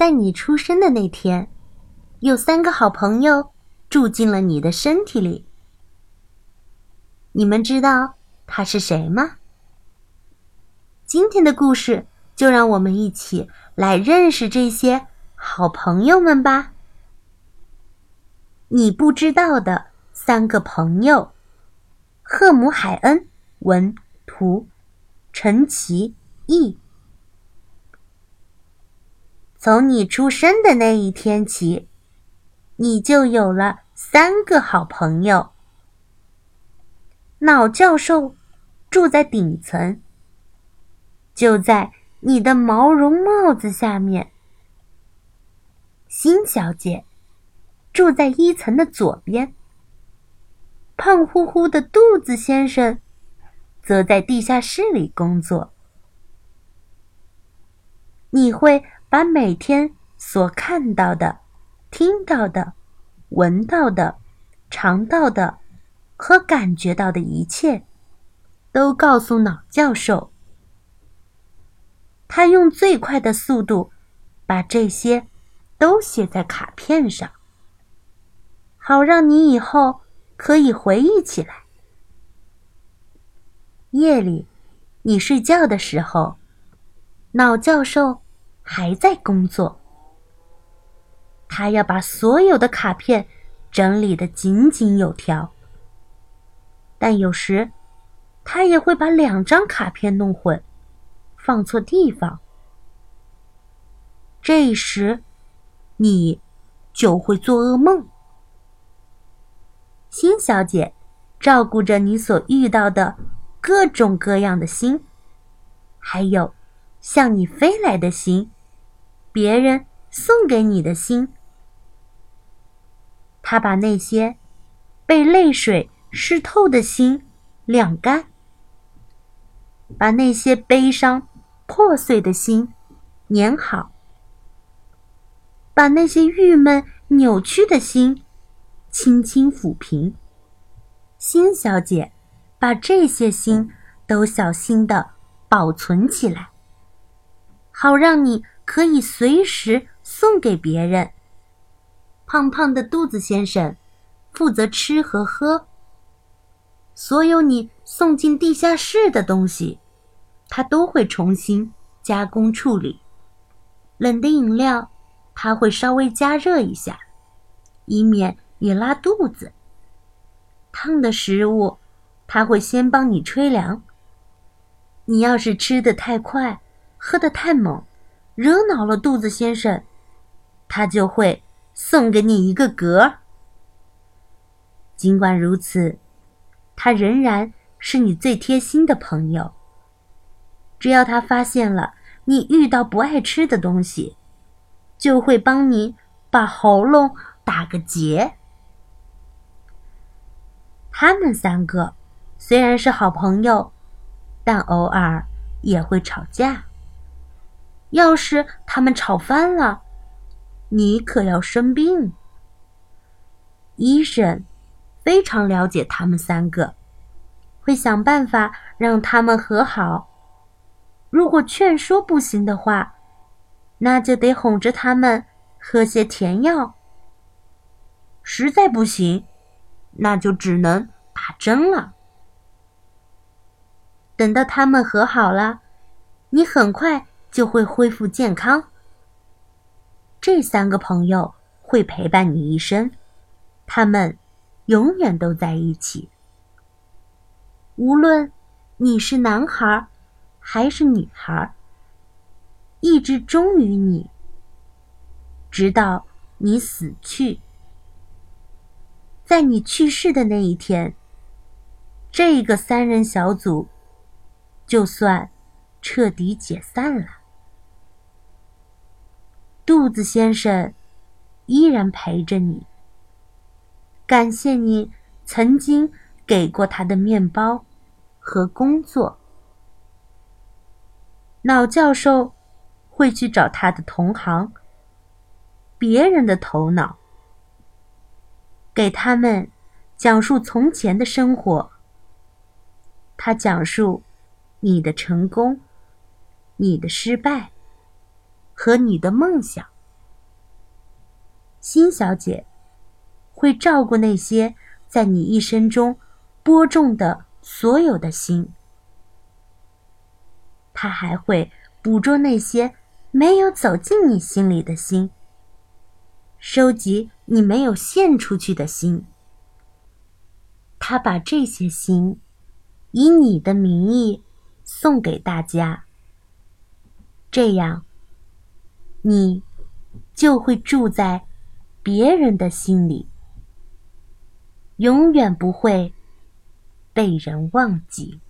在你出生的那天，有三个好朋友住进了你的身体里。你们知道他是谁吗？今天的故事就让我们一起来认识这些好朋友们吧。你不知道的三个朋友：赫姆海恩文图，陈奇译。从你出生的那一天起，你就有了三个好朋友。脑教授住在顶层，就在你的毛绒帽子下面。辛小姐。住在一层的左边。胖乎乎的肚子先生，则在地下室里工作。你会把每天所看到的、听到的、闻到的、尝到的和感觉到的一切，都告诉脑教授。他用最快的速度，把这些都写在卡片上。好让你以后可以回忆起来。夜里，你睡觉的时候，脑教授还在工作。他要把所有的卡片整理的井井有条，但有时他也会把两张卡片弄混，放错地方。这时，你就会做噩梦。星小姐照顾着你所遇到的各种各样的星，还有向你飞来的星，别人送给你的心，他把那些被泪水湿透的心晾干，把那些悲伤破碎的心粘好，把那些郁闷扭曲的心。轻轻抚平。星小姐把这些心都小心的保存起来，好让你可以随时送给别人。胖胖的肚子先生负责吃和喝。所有你送进地下室的东西，他都会重新加工处理。冷的饮料，他会稍微加热一下，以免。你拉肚子，烫的食物，他会先帮你吹凉。你要是吃的太快，喝的太猛，惹恼了肚子先生，他就会送给你一个嗝。尽管如此，他仍然是你最贴心的朋友。只要他发现了你遇到不爱吃的东西，就会帮你把喉咙打个结。他们三个虽然是好朋友，但偶尔也会吵架。要是他们吵翻了，你可要生病。医生非常了解他们三个，会想办法让他们和好。如果劝说不行的话，那就得哄着他们喝些甜药。实在不行。那就只能打针了。等到他们和好了，你很快就会恢复健康。这三个朋友会陪伴你一生，他们永远都在一起。无论你是男孩还是女孩，一直忠于你，直到你死去。在你去世的那一天，这个三人小组就算彻底解散了。肚子先生依然陪着你，感谢你曾经给过他的面包和工作。脑教授会去找他的同行，别人的头脑。给他们讲述从前的生活。他讲述你的成功、你的失败和你的梦想。辛小姐会照顾那些在你一生中播种的所有的心，她还会捕捉那些没有走进你心里的心，收集你没有献出去的心。她把这些心以你的名义送给大家，这样你就会住在。别人的心里，永远不会被人忘记。